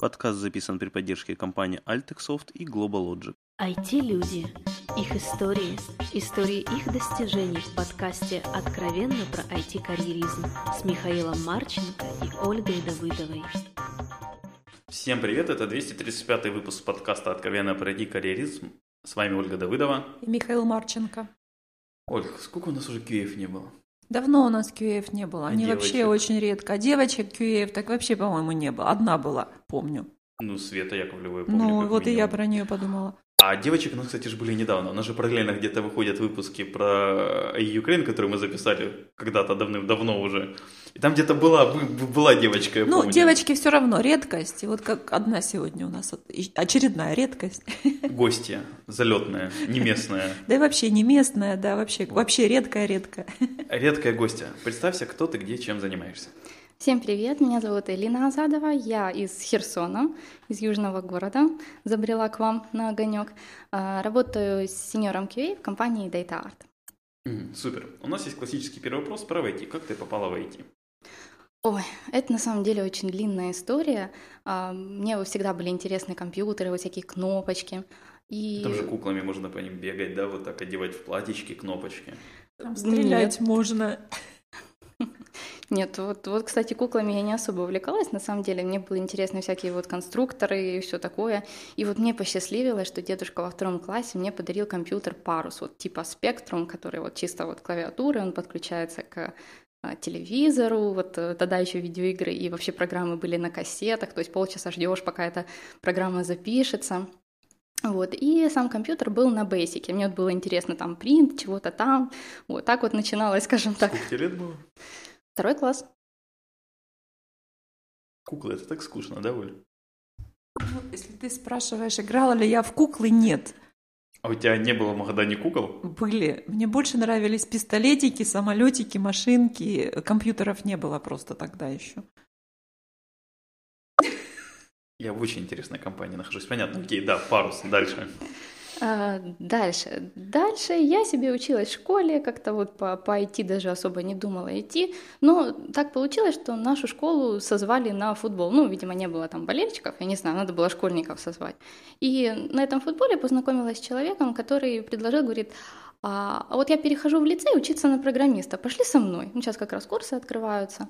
Подкаст записан при поддержке компании Altexoft и GlobalLogic. IT-люди. Их истории. Истории их достижений в подкасте «Откровенно про IT-карьеризм» с Михаилом Марченко и Ольгой Давыдовой. Всем привет, это 235 выпуск подкаста «Откровенно про IT-карьеризм». С вами Ольга Давыдова. И Михаил Марченко. Ольга, сколько у нас уже QF не было? Давно у нас QF не было. Они А вообще девочек? очень редко. А девочек QF так вообще, по-моему, не было. Одна была, помню. Ну, Света Яковлева, я помню, Ну, вот и я минимум. про нее подумала. А девочек, ну, кстати, же были недавно. У нас же параллельно где-то выходят выпуски про Украину, которые мы записали когда-то давным-давно уже. И там где-то была, бы- была девочка, Ну, помню. девочки все равно редкость. И вот как одна сегодня у нас очередная редкость. Гостья, залетная, не местная. Да и вообще не местная, да, вообще, вообще редкая-редкая. Редкая гостья. Представься, кто ты, где, чем занимаешься. Всем привет, меня зовут Элина Азадова, я из Херсона, из южного города, забрела к вам на огонек. А, Работаю с сеньором QA в компании Data Art. Супер. У нас есть классический первый вопрос про IT. Как ты попала в IT? Ой, это на самом деле очень длинная история. А, Мне всегда были интересны компьютеры, вот всякие кнопочки. И... Там же куклами можно по ним бегать, да, вот так одевать в платьички, кнопочки. Там стрелять можно. Нет, вот, вот, кстати, куклами я не особо увлекалась. На самом деле, мне были интересны всякие вот конструкторы и все такое. И вот мне посчастливилось, что дедушка во втором классе мне подарил компьютер Парус, вот типа Spectrum, который вот чисто вот клавиатуры, он подключается к а, телевизору, вот э, тогда еще видеоигры и вообще программы были на кассетах, то есть полчаса ждешь, пока эта программа запишется. Вот, и сам компьютер был на бейсике. Мне вот было интересно там принт, чего-то там. Вот так вот начиналось, скажем так. Сколько тебе лет было? Второй класс. Куклы, это так скучно, да, Оль? Ну, Если ты спрашиваешь, играла ли я в куклы, нет. А у тебя не было в Магадане кукол? Были. Мне больше нравились пистолетики, самолетики, машинки. Компьютеров не было просто тогда еще. Я в очень интересной компании нахожусь. Понятно, окей, да, парус, дальше. А, Дальше. Дальше я себе училась в школе, как-то вот по, по IT даже особо не думала идти. Но так получилось, что нашу школу созвали на футбол. Ну, видимо, не было там болельщиков, я не знаю, надо было школьников созвать. И на этом футболе познакомилась с человеком, который предложил, говорит, а, а вот я перехожу в лицей учиться на программиста, пошли со мной. Ну, сейчас как раз курсы открываются.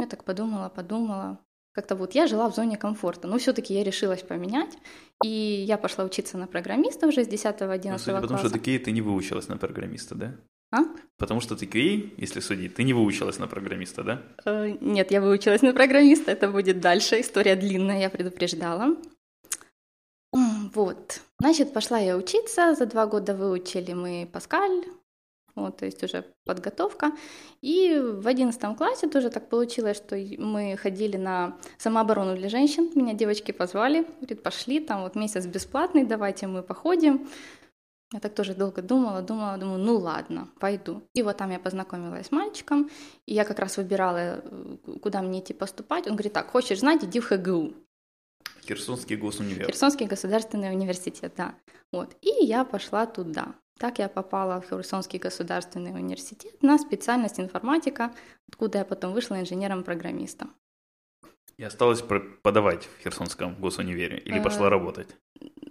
Я так подумала, подумала. Как-то вот я жила в зоне комфорта, но все-таки я решилась поменять, и я пошла учиться на программиста уже с 10-11 Ну, класса. что ты QA, ты не выучилась на программиста, да? А? Потому что ты QA, если судить, ты не выучилась на программиста, да? Э, Нет, я выучилась на программиста, это будет дальше, история длинная, я предупреждала. Вот, значит, пошла я учиться, за два года выучили мы Паскаль, вот, то есть уже подготовка. И в одиннадцатом классе тоже так получилось, что мы ходили на самооборону для женщин. Меня девочки позвали, говорит, пошли, там вот месяц бесплатный, давайте мы походим. Я так тоже долго думала, думала, думаю, ну ладно, пойду. И вот там я познакомилась с мальчиком, и я как раз выбирала, э, куда мне идти поступать. Он говорит, так, хочешь знать, иди в ХГУ. Херсонский госунивер. Херсонский государственный университет, да. Вот. И я пошла туда. Так я попала в Херсонский государственный университет на специальность информатика, откуда я потом вышла инженером-программистом. И осталось преподавать в Херсонском госунивере или Э, пошла работать?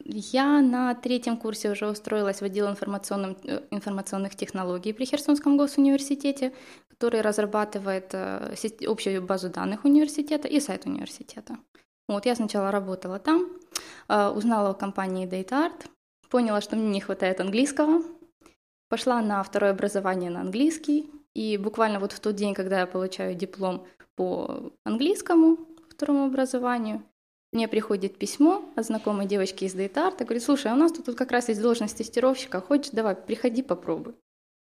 Я на третьем курсе уже устроилась в отдел э, информационных технологий при Херсонском госуниверситете, который разрабатывает э, общую базу данных университета и сайт университета. Вот, я сначала работала там, узнала о компании DataArt, поняла, что мне не хватает английского, пошла на второе образование на английский, и буквально вот в тот день, когда я получаю диплом по английскому второму образованию, мне приходит письмо от знакомой девочки из и говорит, слушай, а у нас тут, тут как раз есть должность тестировщика, хочешь, давай, приходи, попробуй.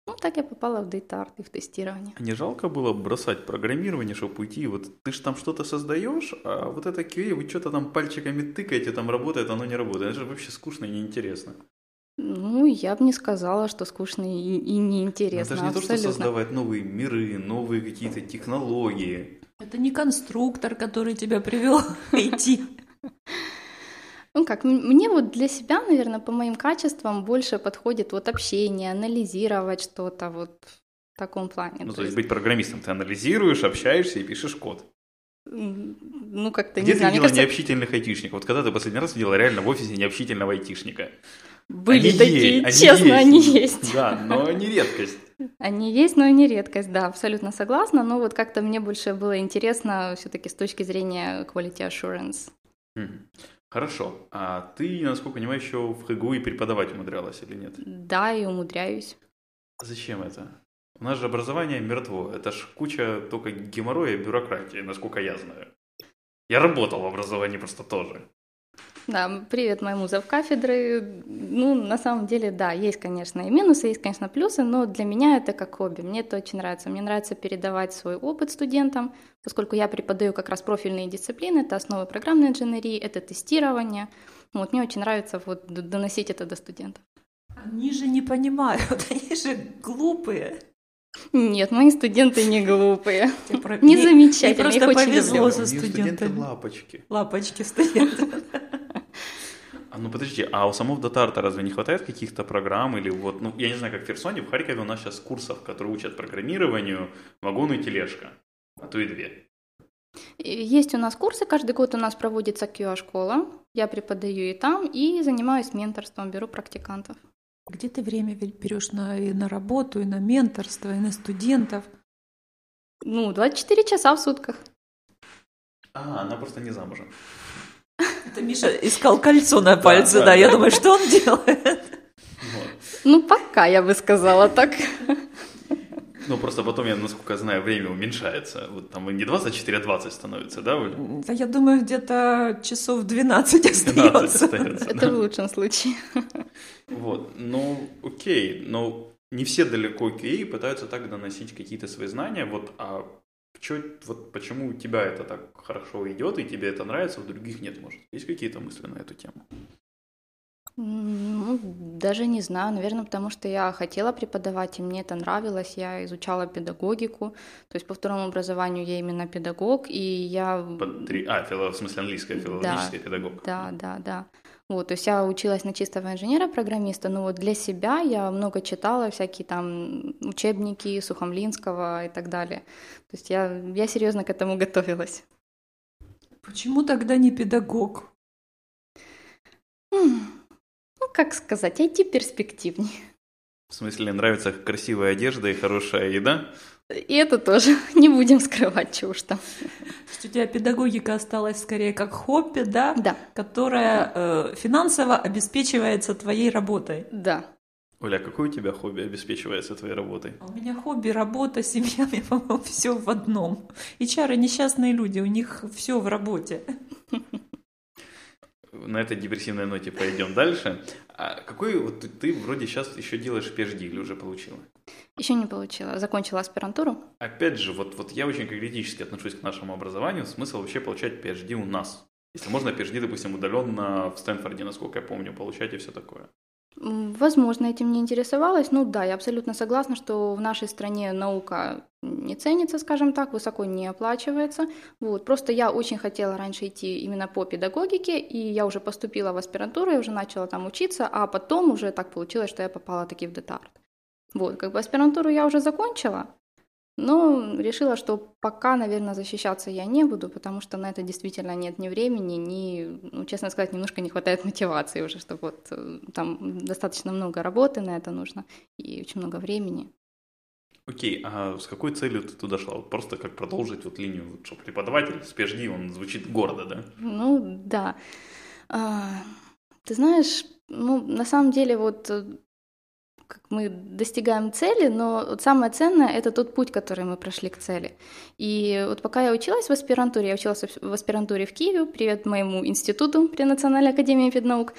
Ну, так я попала в DataArt и в тестирование. А не жалко было бросать программирование, чтобы уйти? Вот ты же там что-то создаешь, а вот это QA, вы что-то там пальчиками тыкаете, там работает, оно не работает. Это же вообще скучно и неинтересно. Ну, я бы не сказала, что скучно и, и Но неинтересно. это же не то, что абсолютно. создавать новые миры, новые какие-то технологии. Это не конструктор, который тебя привел идти. Ну как, мне вот для себя, наверное, по моим качествам больше подходит вот общение, анализировать что-то вот в таком плане. Ну, То то есть быть программистом, ты анализируешь, общаешься и пишешь код. Ну, как-то Где не знаю. ты Мне видела кажется, необщительных айтишников? Вот когда ты последний раз видела реально в офисе необщительного айтишника? были Они такие, есть, они честно, есть. они есть. Да, но не редкость. Они есть, но не редкость, да, абсолютно согласна. Но вот как-то мне больше было интересно все-таки с точки зрения quality assurance. Мгм. Хорошо. А ты, насколько понимаю, еще в ХГУ и преподавать умудрялась или нет? Да, и умудряюсь. Зачем это? У нас же образование мертво. Это ж куча только геморроя и бюрократии, насколько я знаю. Я работал в образовании просто тоже. Да, привет моему завкафедры. Ну, на самом деле, да, есть, конечно, и минусы, есть, конечно, плюсы, но для меня это как хобби. Мне это очень нравится. Мне нравится передавать свой опыт студентам, поскольку я преподаю как раз профильные дисциплины. Это основы программной инженерии, это тестирование. Вот, мне очень нравится вот доносить это до студентов. Они же не понимают, они же глупые. Нет, мои студенты не глупые. Про- Не их просто очень повезло со студентами. лапочки. Лапочки студенты. А ну подожди, а у самого Датарта разве не хватает каких-то программ или вот, ну я не знаю, как в Херсоне, в Харькове у нас сейчас курсов, которые учат программированию, вагону и тележка, а то и две. Есть у нас курсы, каждый год у нас проводится QA-школа. Я преподаю и там, и занимаюсь менторством, беру практикантов. Где ты время берешь на, и на работу, и на менторство, и на студентов? Ну, 24 часа в сутках. А, она просто не замужем. Это Миша искал кольцо на пальце, да. Я думаю, что он делает? Ну, пока, я бы сказала так. Ну просто потом, я насколько знаю, время уменьшается. Вот там не 24, а 20 становится, да, Оля? Да, я думаю, где-то часов 12 12 остается. Это да. в лучшем случае. Вот, ну, окей, но не все далеко QA пытаются так доносить какие-то свои знания, вот, а чё, вот почему у тебя это так хорошо идет, и тебе это нравится, у других нет, может? Есть какие-то мысли на эту тему? Ну, даже не знаю, наверное, потому что я хотела преподавать, и мне это нравилось. Я изучала педагогику, то есть по второму образованию я именно педагог, и я... Под три... А, фило... в смысле английская, филологическая педагог. Да, да, да. Вот, то есть я училась на чистого инженера-программиста, но вот для себя я много читала всякие там учебники Сухомлинского и так далее. То есть я, я серьезно к этому готовилась. Почему тогда не педагог? М, Ну, как сказать, IT перспективнее. В смысле, нравится красивая одежда и хорошая еда? И это тоже не будем скрывать, чего уж там. То есть у тебя педагогика осталась скорее как хобби, да? Да, Которая э, финансово обеспечивается твоей работой. да. Оля, какое у тебя хобби обеспечивается твоей работой? А У меня хобби, работа, семья, мне, по-моему, все в одном. И чары несчастные люди, у них все в работе. На этой депрессивной ноте пойдем дальше. А какой вот ты- вроде сейчас еще делаешь PhD или уже получила? Еще не получила. Закончила аспирантуру. Опять же, вот, вот я очень критически отношусь к нашему образованию. Смысл вообще получать PhD у нас. Если можно PhD, допустим, удаленно в Стэнфорде, насколько я помню, получать и все такое. Возможно, этим не интересовалась. Ну да, я абсолютно согласна, что в нашей стране наука не ценится, скажем так, высоко не оплачивается. Вот. Просто я очень хотела раньше идти именно по педагогике, и я уже поступила в аспирантуру, я уже начала там учиться, а потом уже так получилось, что я попала таки в детарт. Вот, как бы аспирантуру я уже закончила, но решила, что пока, наверное, защищаться я не буду, потому что на это действительно нет ни времени, ни, ну, честно сказать, немножко не хватает мотивации уже, что вот э, там достаточно много работы на это нужно и очень много времени. Окей, а с какой целью ты туда шла? Вот просто как продолжить вот линию, вот, что преподаватель с PhD, он звучит гордо, да? Ну, да. А, ты знаешь, ну, на самом деле, вот э, как мы достигаем цели, но вот самое ценное — это тот путь, который мы прошли к цели. И вот пока я училась в аспирантуре, я училась в аспирантуре в Киеве, привет моему институту при Национальной академии педнаук,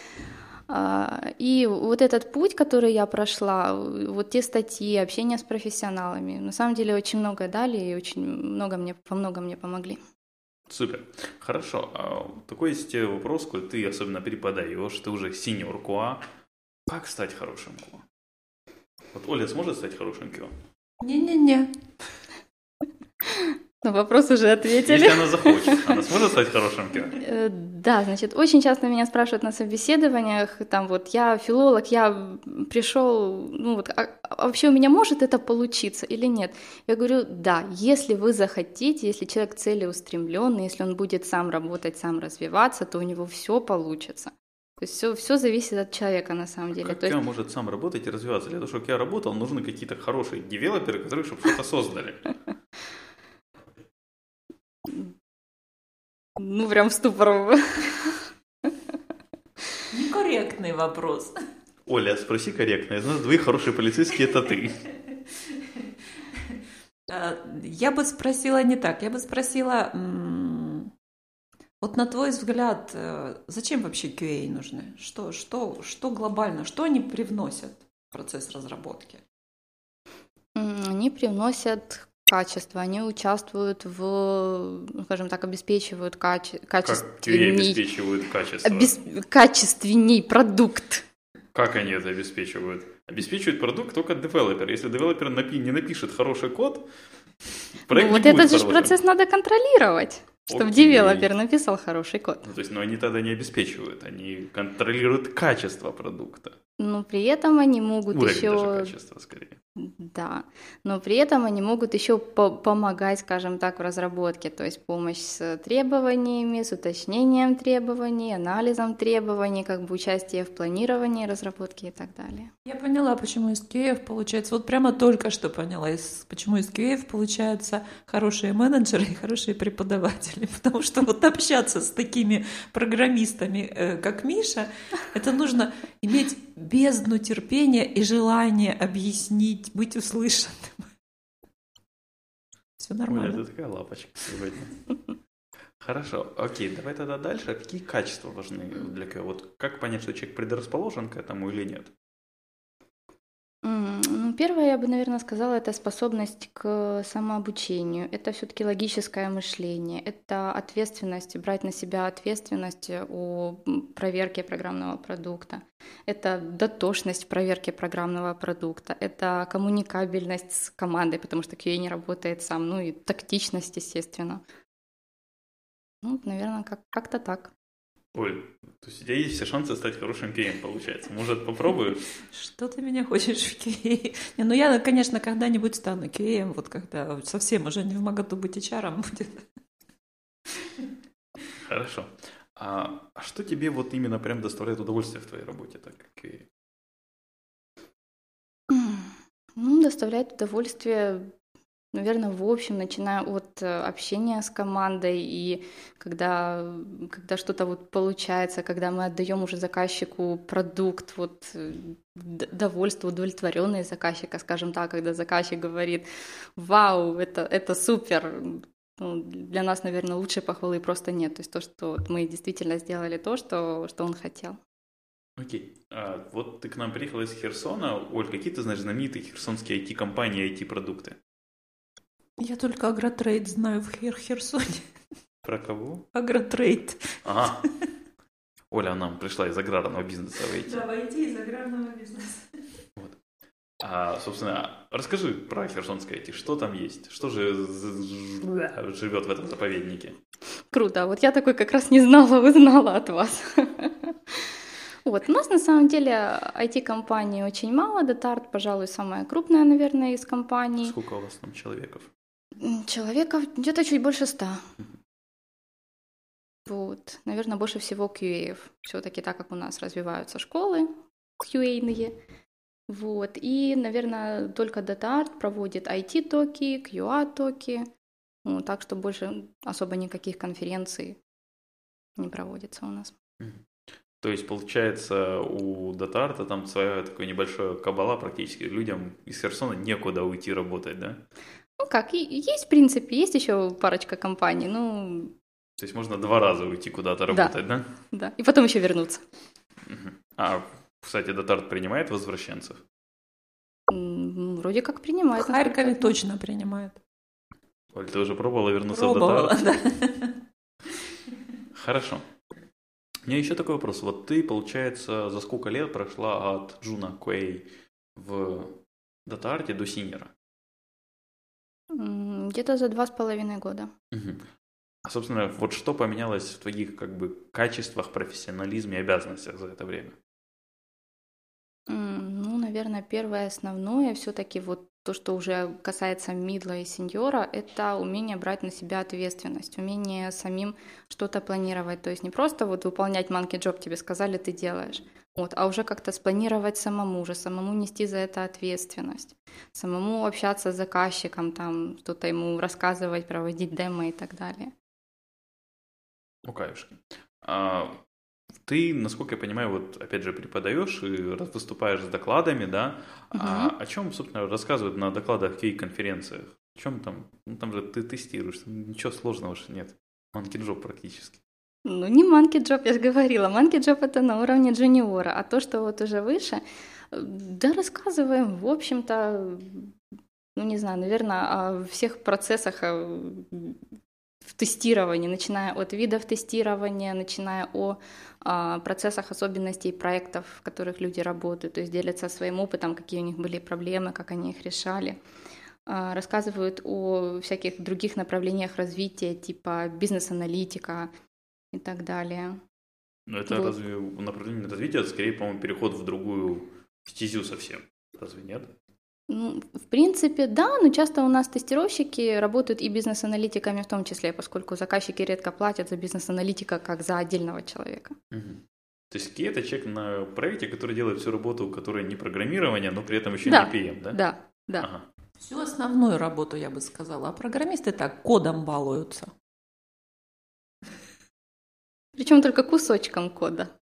А, и вот этот путь, который я прошла, вот те статьи, общение с профессионалами, на самом деле очень много дали и очень много мне, во многом мне помогли. Супер. Хорошо. А такой есть вопрос, коль ты особенно преподаешь, ты уже сеньор КУА. Как стать хорошим КУА? Вот Оля сможет стать хорошим КУА? Не-не-не. На вопрос уже ответили. Если она захочет, она сможет может стать хорошим QA? Э, Да, значит, очень часто меня спрашивают на собеседованиях, там вот, я филолог, я пришел, ну вот, а, а вообще у меня может это получиться или нет? Я говорю, да, если вы захотите, если человек целеустремленный, если он будет сам работать, сам развиваться, то у него все получится. То есть все, все зависит от человека на самом деле. Как То есть, может сам работать и развиваться? Для того, чтобы QA работал, нужны какие-то хорошие девелоперы, которые чтобы что-то создали. ну, прям в ступор. Некорректный вопрос. Оля, спроси корректно. Из нас двоих хорошие полицейские это ты. Я бы спросила не так. Я бы спросила, м, вот на твой взгляд, э, зачем вообще QA нужны? Что, что, что глобально, что они привносят в процесс разработки? Они привносят качество, они участвуют в, ну, скажем так, обеспечивают каче- Как QA качественней, обеспечивают качество? обес- качественней продукт. Как они это обеспечивают? Обеспечивает продукт только девелопер. Если девелопер напи- не напишет хороший код, проект Ну, не вот будет этот же процесс надо контролировать, чтобы девелопер написал хороший код. Ну, то есть, но они тогда не обеспечивают, они контролируют качество продукта. Но при этом они могут Уровень еще даже качества, скорее. Да, но при этом они могут еще по- помогать, скажем так, в разработке, то есть помощь с требованиями, с уточнением требований, анализом требований, как бы участие в планировании разработки и так далее. Я поняла, почему из QA получается, вот прямо только что поняла, почему из QA получаются хорошие менеджеры и хорошие преподаватели. Потому что вот общаться с такими программистами, э, как Миша, это нужно иметь бездну терпения и желание объяснить, быть услышанным. Все Оля, нормально. ты такая лапочка сегодня. Хорошо, окей, давай тогда дальше. А Какие качества важны для QA? Вот как понять, что человек предрасположен к этому или нет? Первое, я бы, наверное, сказала, это способность к самообучению. Это все-таки логическое мышление, это ответственность, брать на себя ответственность о проверке программного продукта. Это дотошность в проверке программного продукта, это коммуникабельность с командой, потому что QA не работает сам, ну и тактичность, естественно. Ну, наверное, как- как-то так. Оль, то есть у тебя есть все шансы стать хорошим QA, получается. Может, попробуешь? Что ты меня хочешь в QA? Не, ну я, конечно, когда-нибудь стану QA, вот когда совсем уже не в моготу быть HR будет. Хорошо. А, а что тебе вот именно прям доставляет удовольствие в твоей работе, так как QA? Ну, доставляет удовольствие, наверное, в общем, начиная от э, общения с командой и когда, когда что-то вот получается, когда мы отдаем уже заказчику продукт, вот э, довольство, удовлетворенность заказчика, скажем так, когда заказчик говорит, вау, это, это супер, ну, для нас, наверное, лучшей похвалы просто нет. То есть то, что мы действительно сделали то, что, что он хотел. Окей. А, вот ты к нам приехала из Херсона. Оль, какие ты знаешь знаменитые херсонские IT-компании, IT-продукты? Я только агротрейд знаю в Хер Херсоне. Про кого? Агротрейд. Ага. Оля нам пришла из аграрного бизнеса в IT. Да, войти из аграрного бизнеса. А, собственно, расскажи про херсонское IT. Что там есть? Что же живет в этом заповеднике? Круто. Вот я такой как раз не знала, узнала от вас. Вот, у нас на самом деле IT-компаний очень мало. Детарт, пожалуй, самая крупная, наверное, из компаний. Сколько у вас там человеков? Человеков где-то чуть больше ста. Вот, наверное, больше всего QA. Все-таки так как у нас развиваются школы QA-ные. Вот, и, наверное, только DataArt проводит IT-токи, QA-токи. Ну, так что больше особо никаких конференций не проводится у нас. То есть, получается, у Датарта там своя такое небольшое кабала практически. Людям из Херсона некуда уйти работать, да? Ну как, и- есть, в принципе, есть еще парочка компаний, ну, То есть можно два раза уйти куда-то Да. работать, да? да, и потом еще вернуться. А, кстати, DataArt принимает возвращенцев? Ну, Вроде как принимают. В Харькове насколько точно принимают. Оль, ты уже пробовала вернуться в Пробовала, DataArt? да. Хорошо. У меня еще такой вопрос. Вот ты, получается, за сколько лет прошла от джуна QA в Датарте до Синера? Где-то за два с половиной года. Мгм. А, собственно, вот что поменялось в твоих как бы качествах, профессионализме и обязанностях за это время? Ну, наверное, первое основное все-таки вот то, что уже касается мидла и сеньора, это умение брать на себя ответственность, умение самим что-то планировать. То есть не просто вот выполнять манки джоб тебе сказали, ты делаешь, вот, а уже как-то спланировать самому уже, самому нести за это ответственность, самому общаться с заказчиком, там что-то ему рассказывать, проводить демо и так далее. Ну, каюшки. А, ты, насколько я понимаю, вот опять же преподаешь и выступаешь с докладами, да? Угу. А о чем, собственно, рассказывают на докладах кей-конференциях? О чем там? Ну там же ты тестируешь, ничего сложного же нет. Манки джоб практически. Ну, не манки джоб, я же говорила. Манки джоб это на уровне джуниора, а то, что вот уже выше, да, рассказываем, в общем-то, ну, не знаю, наверное, о всех процессах в тестировании, начиная от видов тестирования, начиная о а, процессах особенностей проектов, в которых люди работают, то есть делятся своим опытом, какие у них были проблемы, как они их решали. А, рассказывают о всяких других направлениях развития, типа бизнес-аналитика и так далее. Но это вот. разве направление развития, это скорее, по-моему, переход в другую стезю совсем. Разве нет? Ну, в принципе, да, но часто у нас тестировщики работают и бизнес-аналитиками в том числе, поскольку заказчики редко платят за бизнес-аналитика как за отдельного человека. Угу. То есть Кей это человек на проекте, который делает всю работу, которая не программирование, но при этом еще да, не PM, да? Да, да. Ага. Всю основную работу, я бы сказала. А программисты так кодом балуются. Причем только кусочком кода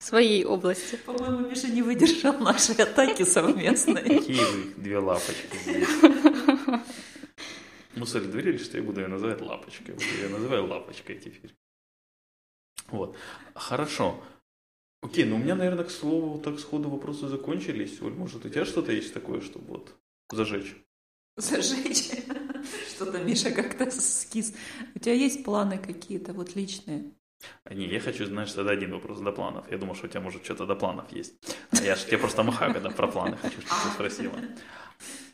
своей области. По-моему, Миша не выдержал нашей атаки совместной. Какие вы две лапочки здесь. Мусор доверили, что я буду ее называть лапочкой. Я называю лапочкой теперь. Вот. Хорошо. Окей, ну у меня, наверное, к слову, так сходу вопросы закончились. Оль, может, у тебя что-то есть такое, чтобы вот зажечь? Зажечь? Что-то Миша как-то скис. У тебя есть планы какие-то вот личные? Не, я хочу, знаешь, тогда один вопрос до планов. Я думал, что у тебя, может, что-то до планов есть. А я же тебе просто махаю, когда про планы хочу, чтобы ты спросила.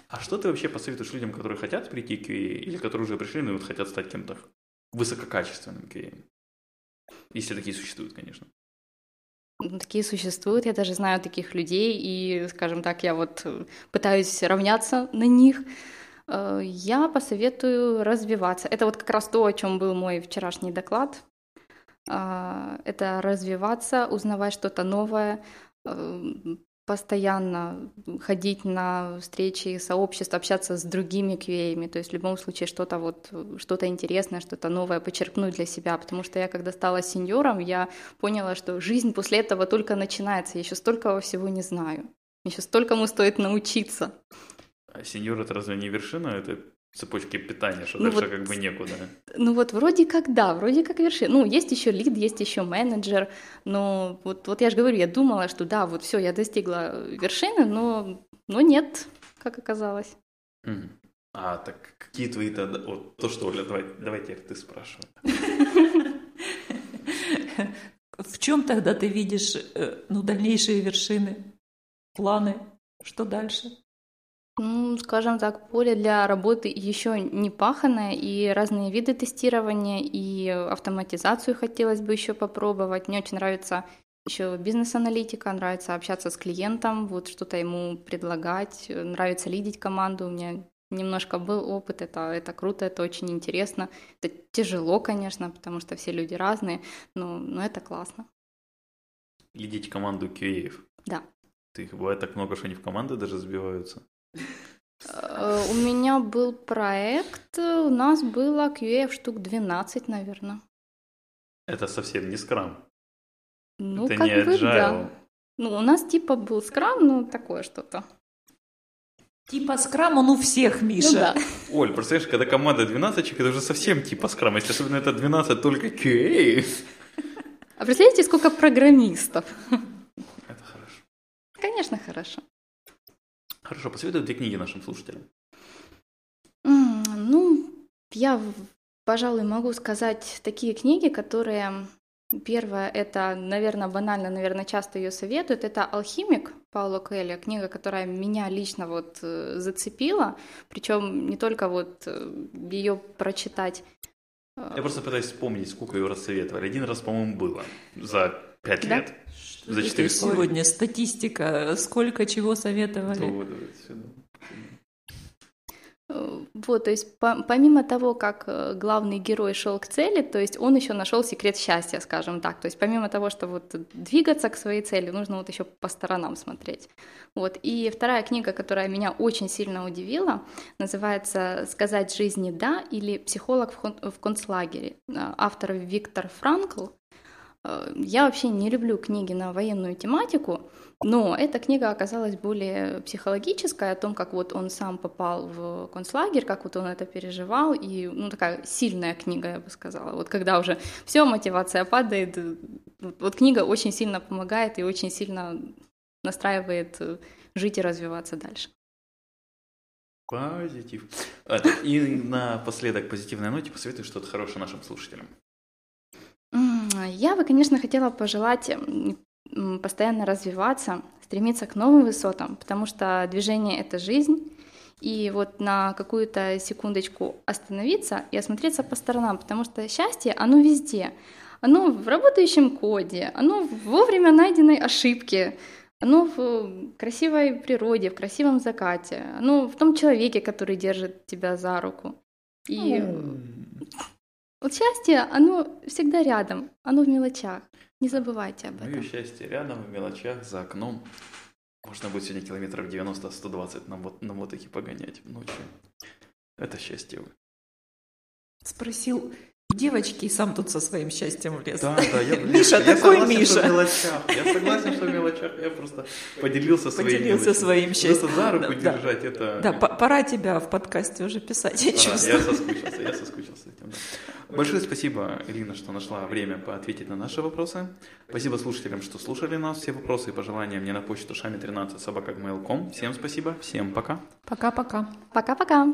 А что ты вообще посоветуешь людям, которые хотят прийти к QA, или которые уже пришли, но вот хотят стать кем-то высококачественным QA? Если такие существуют, конечно. Ну, такие существуют, я даже знаю таких людей, и, скажем так, я вот пытаюсь равняться на них. Э, я посоветую развиваться. Это вот как раз то, о чем был мой вчерашний доклад. А, это развиваться, узнавать что-то новое, эм, постоянно ходить на встречи сообществ, общаться с другими QA, то есть в любом случае что-то вот, что-то интересное, что-то новое подчеркнуть для себя, потому что я когда стала сеньором, я поняла, что жизнь после этого только начинается, я еще столько всего не знаю, еще столькому стоит научиться. А сеньор это разве не вершина? Это цепочки питания, что ну дальше вот, как бы некуда. Ну вот вроде как да, вроде как вершина. Ну, есть еще лид, есть еще менеджер, но вот, вот я же говорю, я думала, что да, вот все, я достигла вершины, но, но нет, как оказалось. Mm. А, так какие твои тогда... Вот то, что, Оля, давай, давай теперь ты спрашивай. В чем тогда ты видишь э, ну, дальнейшие вершины, планы? Что дальше? Ну, скажем так, поле для работы еще не паханное, и разные виды тестирования, и автоматизацию хотелось бы еще попробовать. Мне очень нравится еще бизнес-аналитика, нравится общаться с клиентом, вот что-то ему предлагать, нравится лидить команду. У меня немножко был опыт, это, это круто, это очень интересно. Это тяжело, конечно, потому что все люди разные, но, но это классно. Лидить команду QA. Да. Ты бывает так много, что они в команды даже сбиваются. Э, у меня был проект, у нас было QA штук 12, наверное. Это совсем не скрам. Ну, Это как не бы, да. Ну, у нас типа был скрам, ну, такое что-то. Типа скрам он у всех, Миша. Ну, да. Оль, представляешь, когда команда 12 человек, это уже совсем типа скрам. Если особенно это 12 только QA. А представляете, сколько программистов? Это хорошо. Конечно, хорошо. Хорошо, посоветуй две книги нашим слушателям. Ну, я, пожалуй, могу сказать такие книги, которые... Первое, это, наверное, банально, наверное, часто ее советуют. Это «Алхимик» Пауло Коэльо, книга, которая меня лично вот э, зацепила. Причем не только вот э, ее прочитать Я просто пытаюсь вспомнить, сколько его рассоветовали. Один раз, по-моему, было за пять Да? лет. За Это четыре с половиной. сегодня статистика, сколько чего советовали. Вот. Э, Вот, то есть по- помимо того, как э, главный герой шел к цели, то есть он еще нашел секрет счастья, скажем так. То есть помимо того, что вот двигаться к своей цели, нужно вот еще по сторонам смотреть. Вот. И вторая книга, которая меня очень сильно удивила, называется «Сказать жизни да» или «Психолог в, кон- в концлагере». А, Автор Виктор Франкл. Э, Я вообще не люблю книги на военную тематику, но эта книга оказалась более психологической, о том, как вот он сам попал в концлагерь, как вот он это переживал, и ну, такая сильная книга, я бы сказала. Вот когда уже все, мотивация падает, э, вот- книга очень сильно помогает и очень сильно настраивает э, жить и развиваться дальше. Позитив. Это, И напоследок позитивной ноте посоветую что-то хорошее нашим слушателям. М, Я бы, конечно, хотела пожелать постоянно развиваться, стремиться к новым высотам, потому что движение — это жизнь, и вот на какую-то секундочку остановиться и осмотреться по сторонам, потому что счастье, оно везде. Оно в работающем коде, оно в вовремя найденной ошибке, оно в красивой природе, в красивом закате, оно в том человеке, который держит тебя за руку. И вот счастье, оно всегда рядом, оно в мелочах. Не забывайте об этом. счастье рядом, в мелочах, за окном. Можно будет сегодня километров 90-120 на, мот- на мотоке погонять ночью. Это счастье. Спросил девочки и сам тут со своим счастьем влез. Да, да, я, Миша, я такой согласен, Миша. Что в мелочах. Я согласен, что в мелочах. Я просто поделился своим Поделился своим счастьем. Просто за руку Да, да. держать, это... Да, по- пора тебя в подкасте уже писать, я Да, чувствую. я соскучился, я соскучился с этим. да. Большое спасибо, Ирина, что нашла время поответить на наши вопросы. Спасибо слушателям, что слушали нас. Все вопросы и пожелания мне на почту шами13 собака Всем спасибо, всем пока. Пока-пока. Пока-пока.